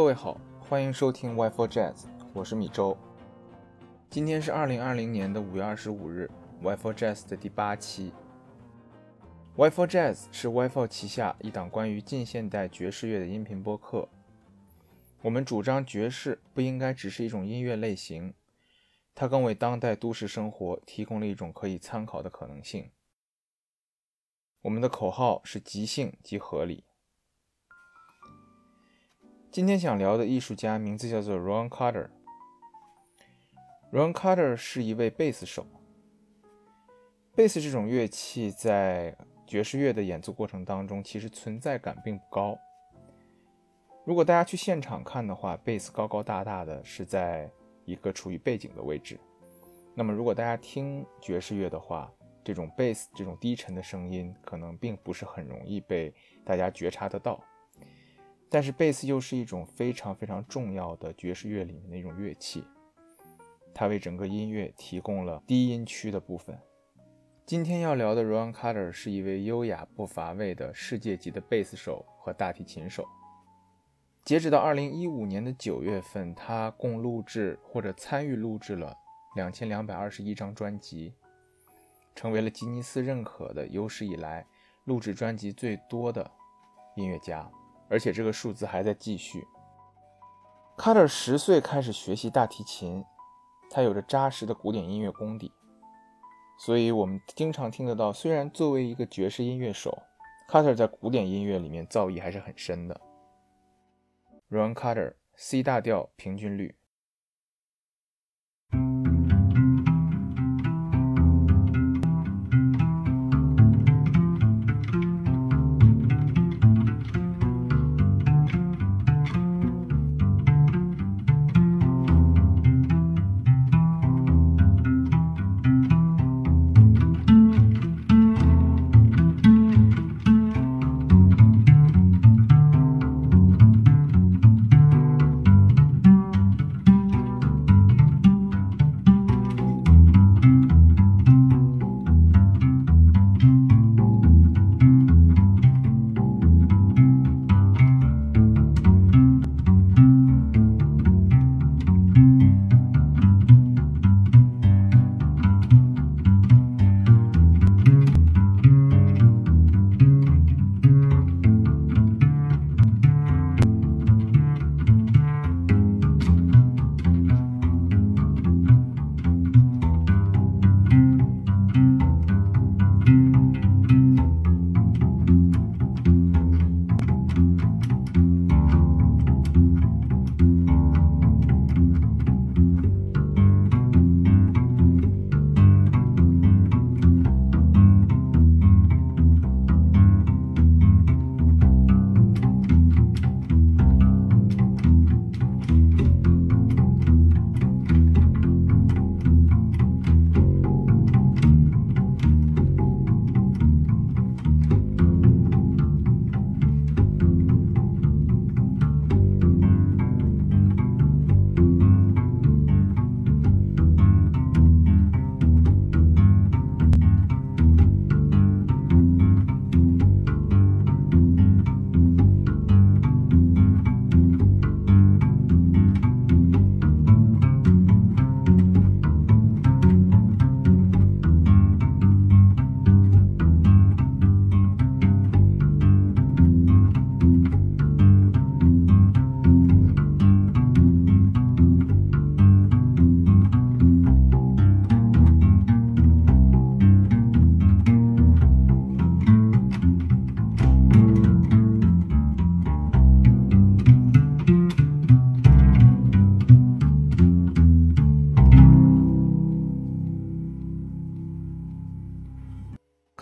各位好，欢迎收听 Y4 Jazz，我是米周。今天是二零二零年的五月二十五日，Y4 Jazz 的第八期。Y4 Jazz 是 Y4 旗下一档关于近现代爵士乐的音频播客。我们主张爵士不应该只是一种音乐类型，它更为当代都市生活提供了一种可以参考的可能性。我们的口号是即兴即合理。今天想聊的艺术家名字叫做 Ron Carter。Ron Carter 是一位贝斯手。贝斯这种乐器在爵士乐的演奏过程当中，其实存在感并不高。如果大家去现场看的话，贝斯高高大大的，是在一个处于背景的位置。那么，如果大家听爵士乐的话，这种贝斯这种低沉的声音，可能并不是很容易被大家觉察得到。但是贝斯又是一种非常非常重要的爵士乐里面的一种乐器，它为整个音乐提供了低音区的部分。今天要聊的 Ron Carter 是一位优雅不乏味的世界级的贝斯手和大提琴手。截止到2015年的9月份，他共录制或者参与录制了2221张专辑，成为了吉尼斯认可的有史以来录制专辑最多的音乐家。而且这个数字还在继续。Carter 十岁开始学习大提琴，他有着扎实的古典音乐功底，所以我们经常听得到。虽然作为一个爵士音乐手，，Carter 在古典音乐里面造诣还是很深的。Ron Carter C 大调平均律。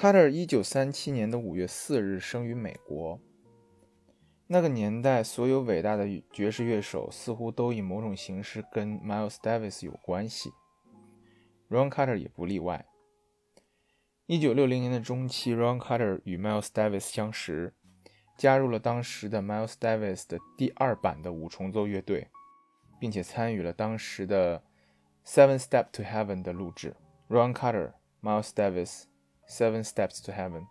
卡特一九三七年的五月四日生于美国。那个年代，所有伟大的爵士乐手似乎都以某种形式跟 Miles Davis 有关系，Ron Carter 也不例外。一九六零年的中期，Ron Carter 与 Miles Davis 相识，加入了当时的 Miles Davis 的第二版的五重奏乐队，并且参与了当时的《Seven Step to Heaven》的录制。Ron Carter、Miles Davis。Seven Steps to Heaven.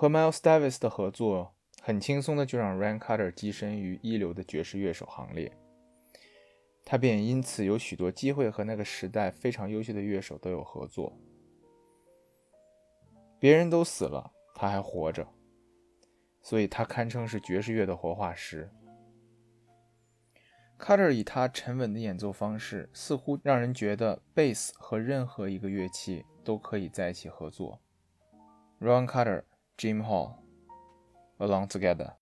和 Miles Davis 的合作很轻松的就让 Ryan Carter 跻身于一流的爵士乐手行列，他便因此有许多机会和那个时代非常优秀的乐手都有合作。别人都死了，他还活着，所以他堪称是爵士乐的活化石。Carter 以他沉稳的演奏方式，似乎让人觉得贝斯和任何一个乐器都可以在一起合作。Ron Carter。Jim Hall along together.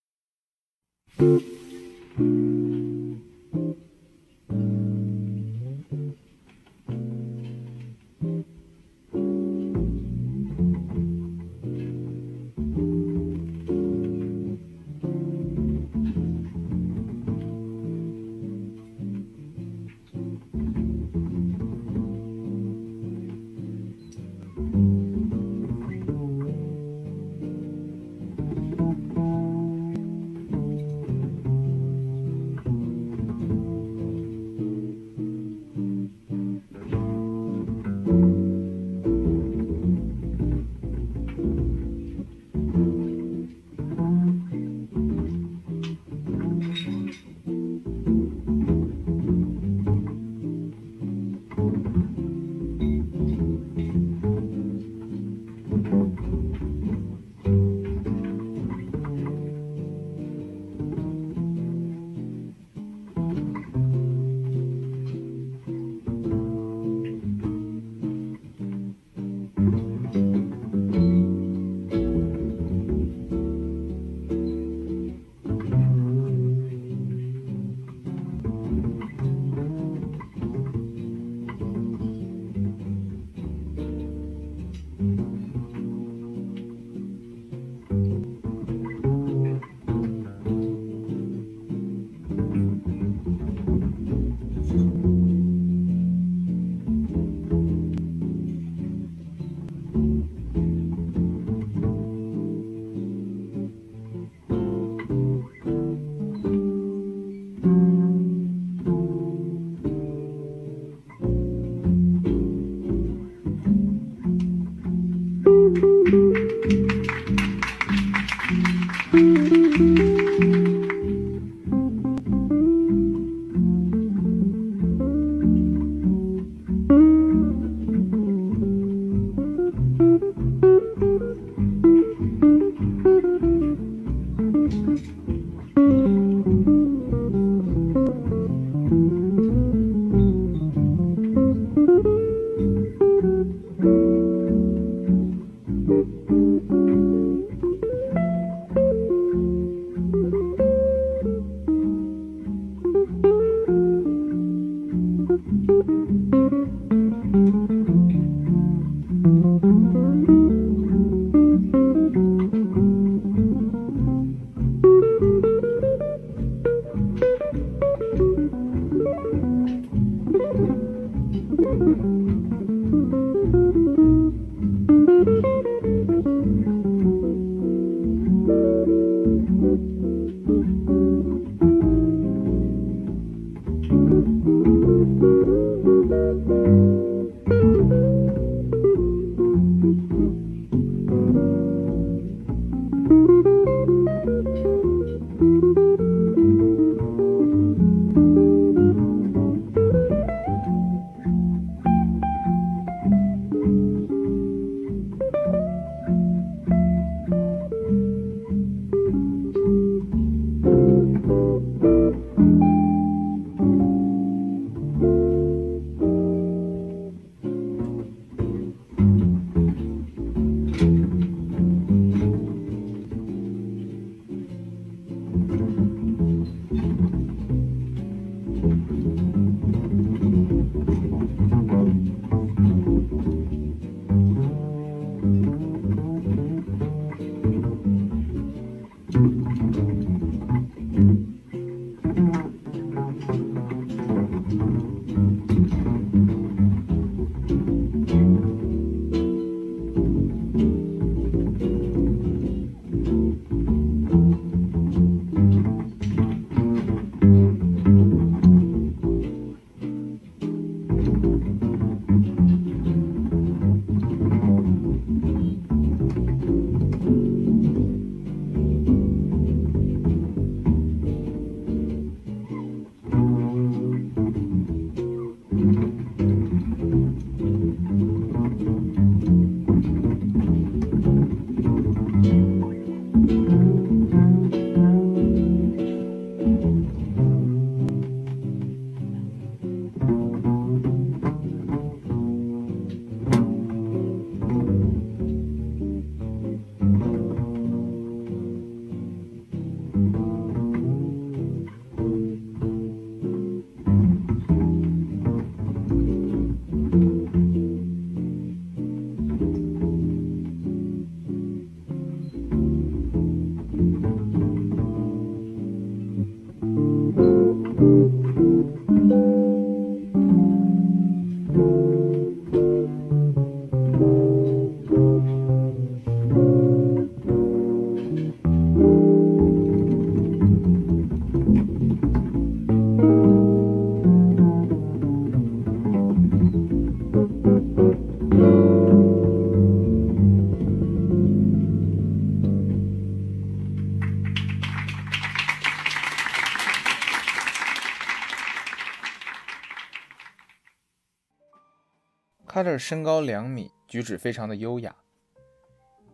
身高两米，举止非常的优雅。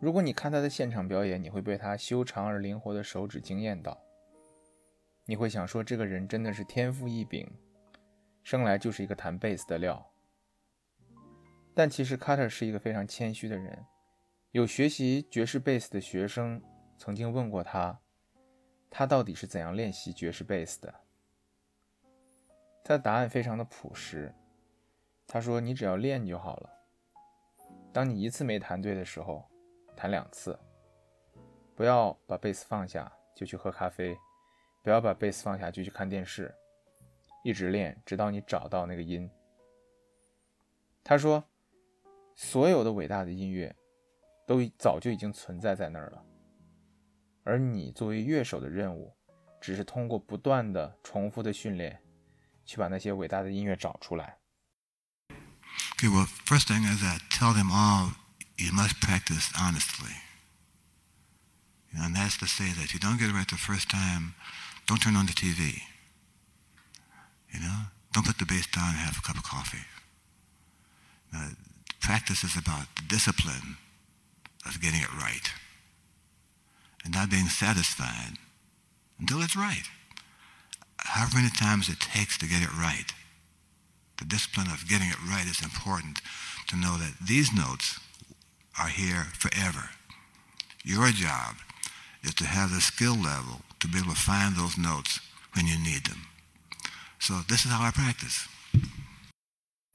如果你看他的现场表演，你会被他修长而灵活的手指惊艳到。你会想说，这个人真的是天赋异禀，生来就是一个弹贝斯的料。但其实 Carter 是一个非常谦虚的人。有学习爵士贝斯的学生曾经问过他，他到底是怎样练习爵士贝斯的？他的答案非常的朴实。他说：“你只要练就好了。当你一次没弹对的时候，弹两次。不要把贝斯放下就去喝咖啡。”不要把贝斯放下，就去看电视，一直练，直到你找到那个音。他说：“所有的伟大的音乐，都早就已经存在在那儿了，而你作为乐手的任务，只是通过不断的重复的训练，去把那些伟大的音乐找出来。” Okay, well, first thing is I tell them all you must practice honestly. And that's to say that if you don't get it right the first time. Don't turn on the TV. You know, don't put the bass down and have a cup of coffee. Now, practice is about the discipline of getting it right and not being satisfied until it's right. However many times it takes to get it right, the discipline of getting it right is important to know that these notes are here forever. Your job is to have the skill level to be able to find those notes when you need them. So this is how I practice.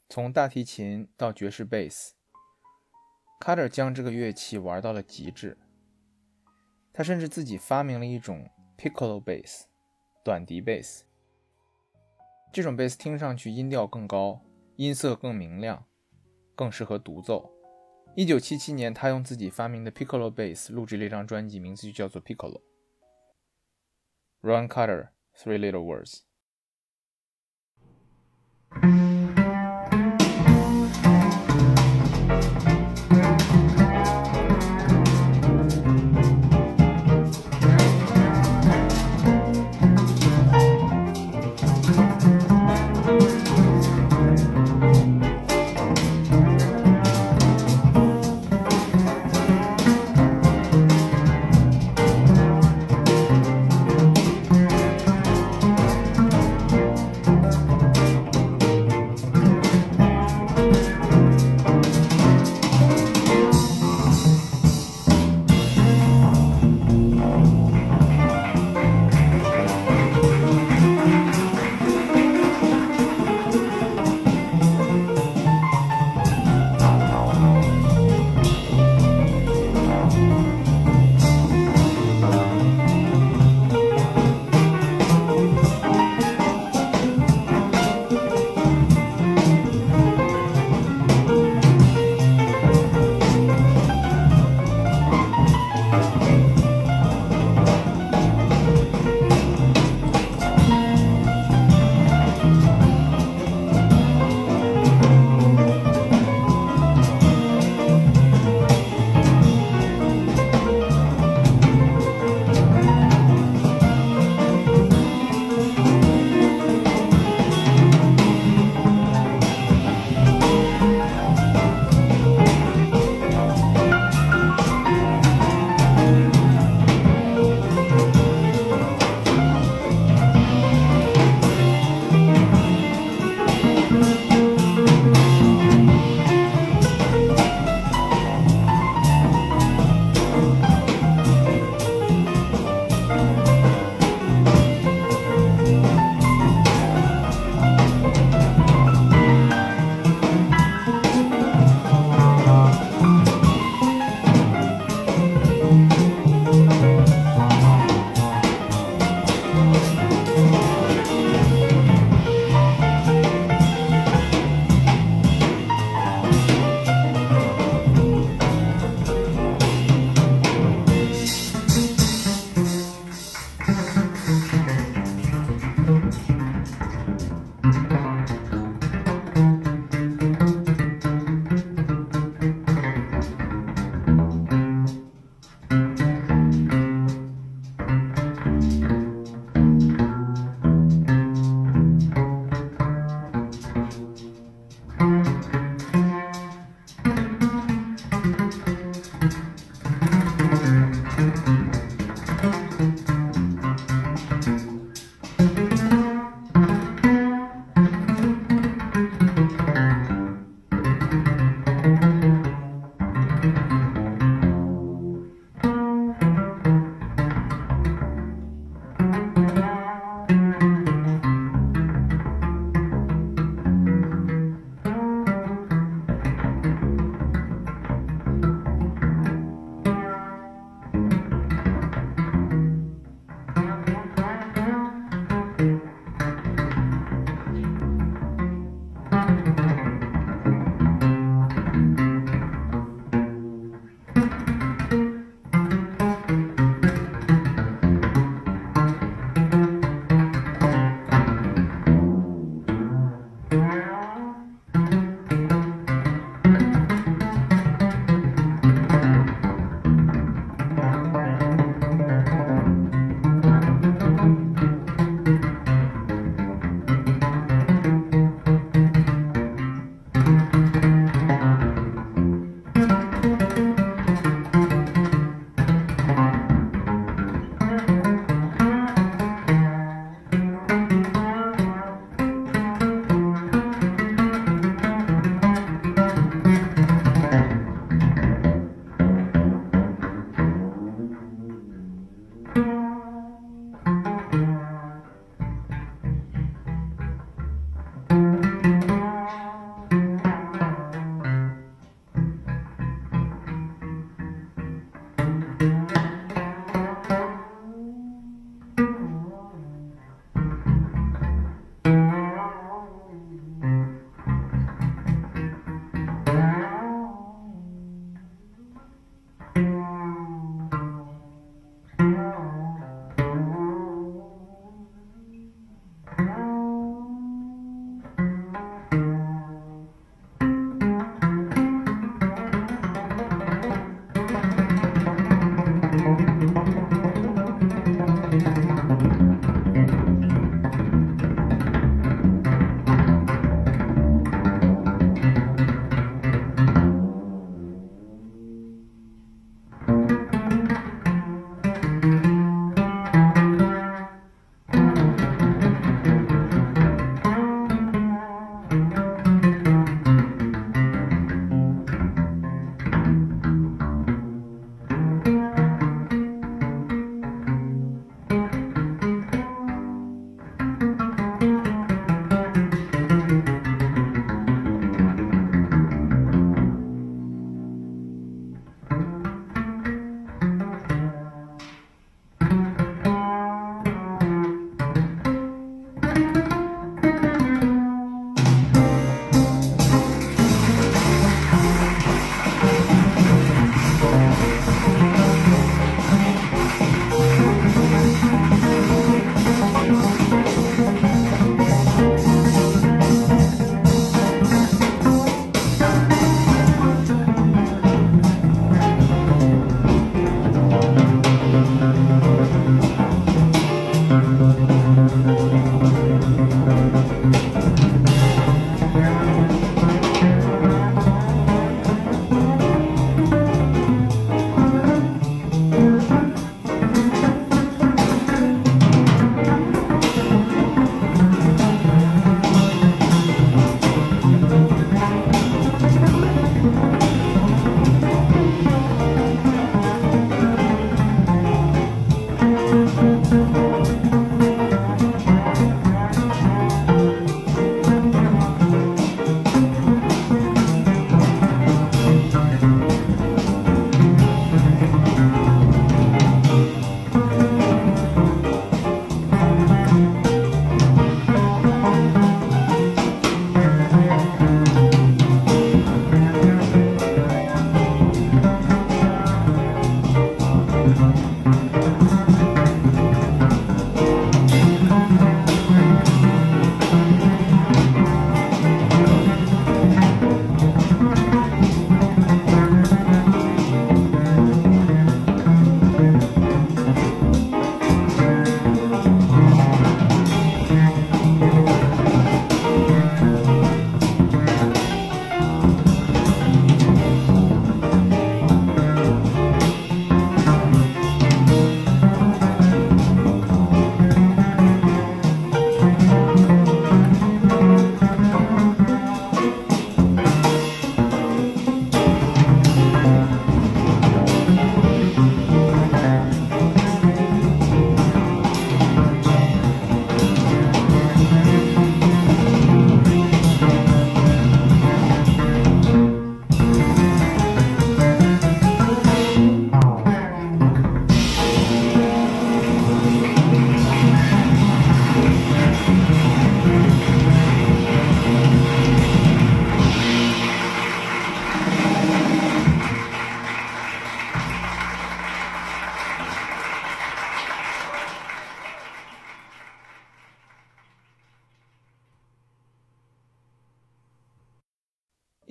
从大提琴到爵士贝斯，Carter 将这个乐器玩到了极致。他甚至自己发明了一种 piccolo bass，短笛贝斯。 这种贝斯听上去音调更高，音色更明亮，更适合独奏。一九七七年，他用自己发明的 piccolo bass 录制了一张专辑，名字就叫做 Piccolo。Ron Carter, Three Little Words.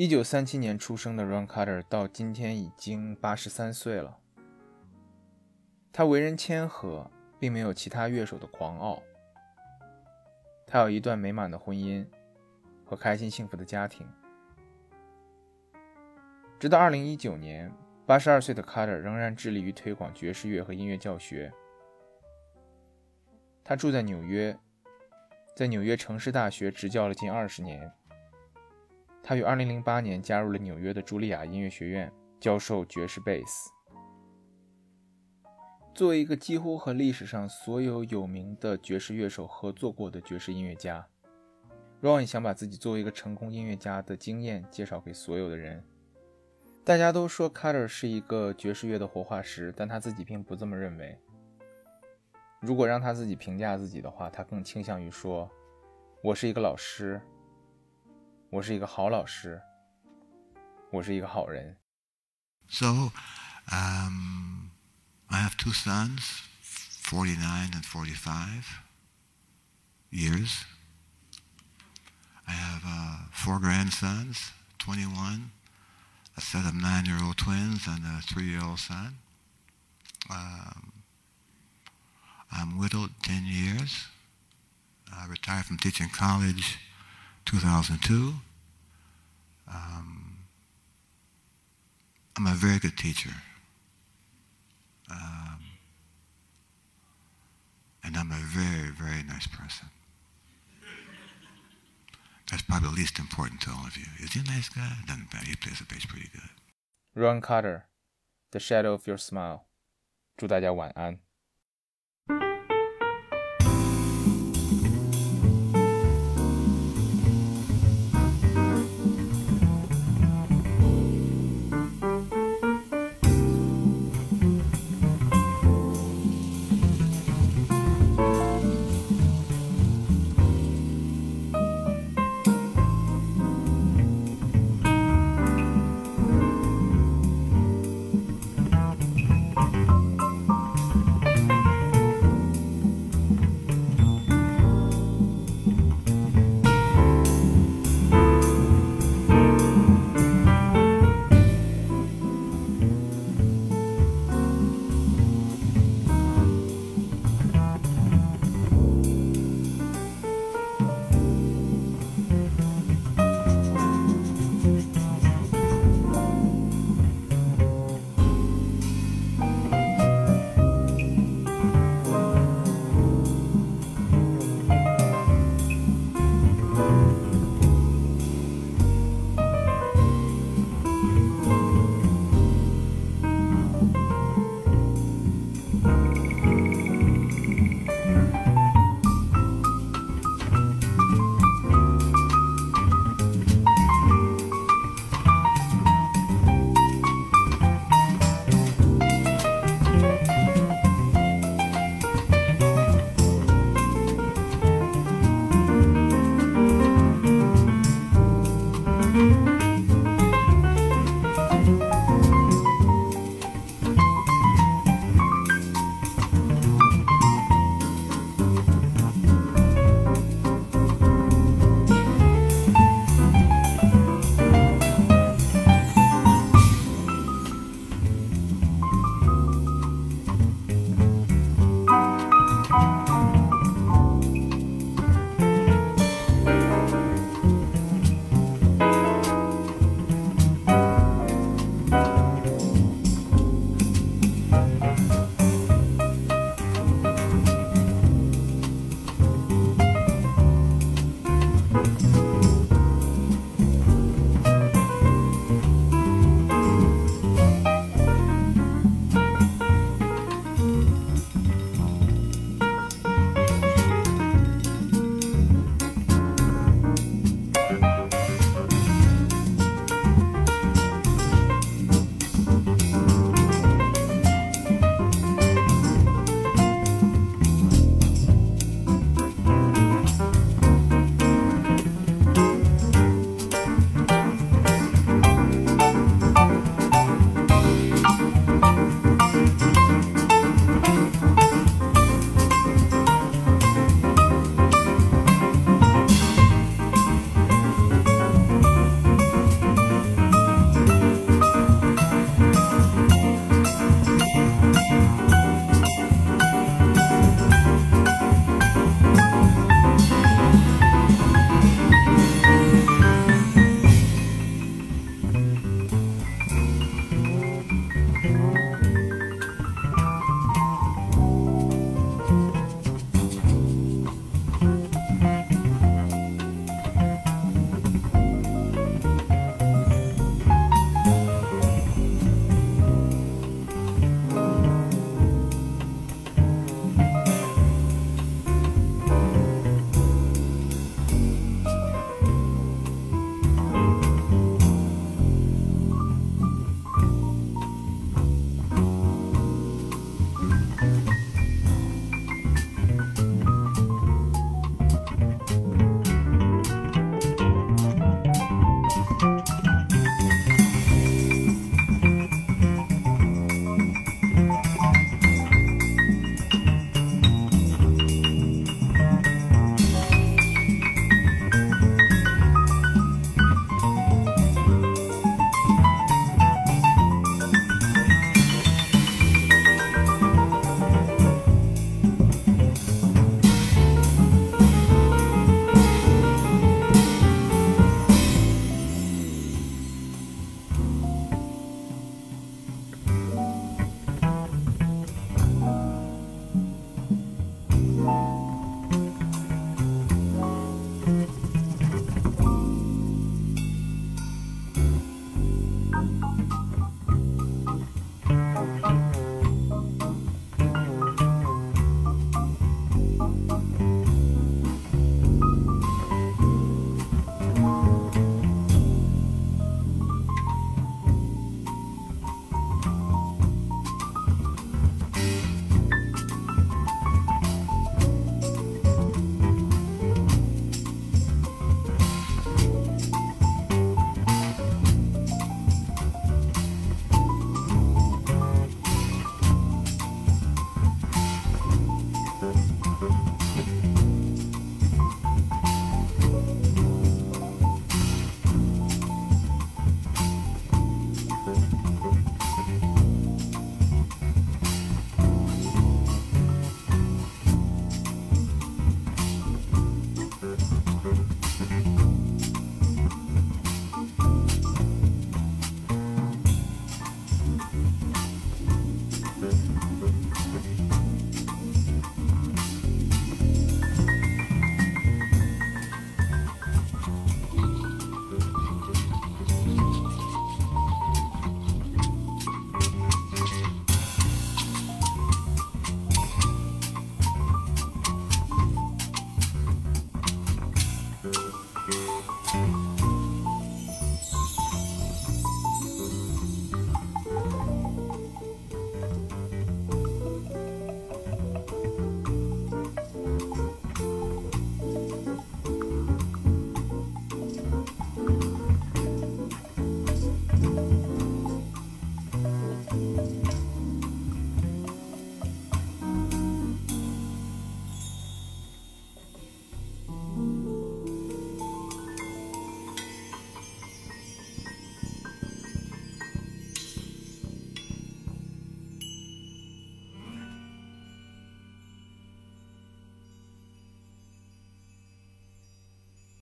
一九三七年出生的 Ron Carter 到今天已经八十三岁了。他为人谦和，并没有其他乐手的狂傲。他有一段美满的婚姻和开心幸福的家庭。直到二零一九年，八十二岁的 Carter 仍然致力于推广爵士乐和音乐教学。他住在纽约，在纽约城市大学执教了近二十年。他于2008年加入了纽约的茱莉亚音乐学院，教授爵士贝斯。作为一个几乎和历史上所有有名的爵士乐手合作过的爵士音乐家，Ron 想把自己作为一个成功音乐家的经验介绍给所有的人。大家都说 Carter 是一个爵士乐的活化石，但他自己并不这么认为。如果让他自己评价自己的话，他更倾向于说：“我是一个老师。”我是一个好老师，我是一个好人。So, um, I have two sons, 49 and 45 years. I have uh, four grandsons, 21, a set of nine year old twins, and a three year old son. Um, I'm widowed 10 years. I retired from teaching college 2002. Um, I'm a very good teacher. Um, and I'm a very, very nice person. That's probably least important to all of you. Is he a nice guy? Doesn't matter. He plays the bass pretty good. Ron Carter, The Shadow of Your Smile. 祝大家晚安。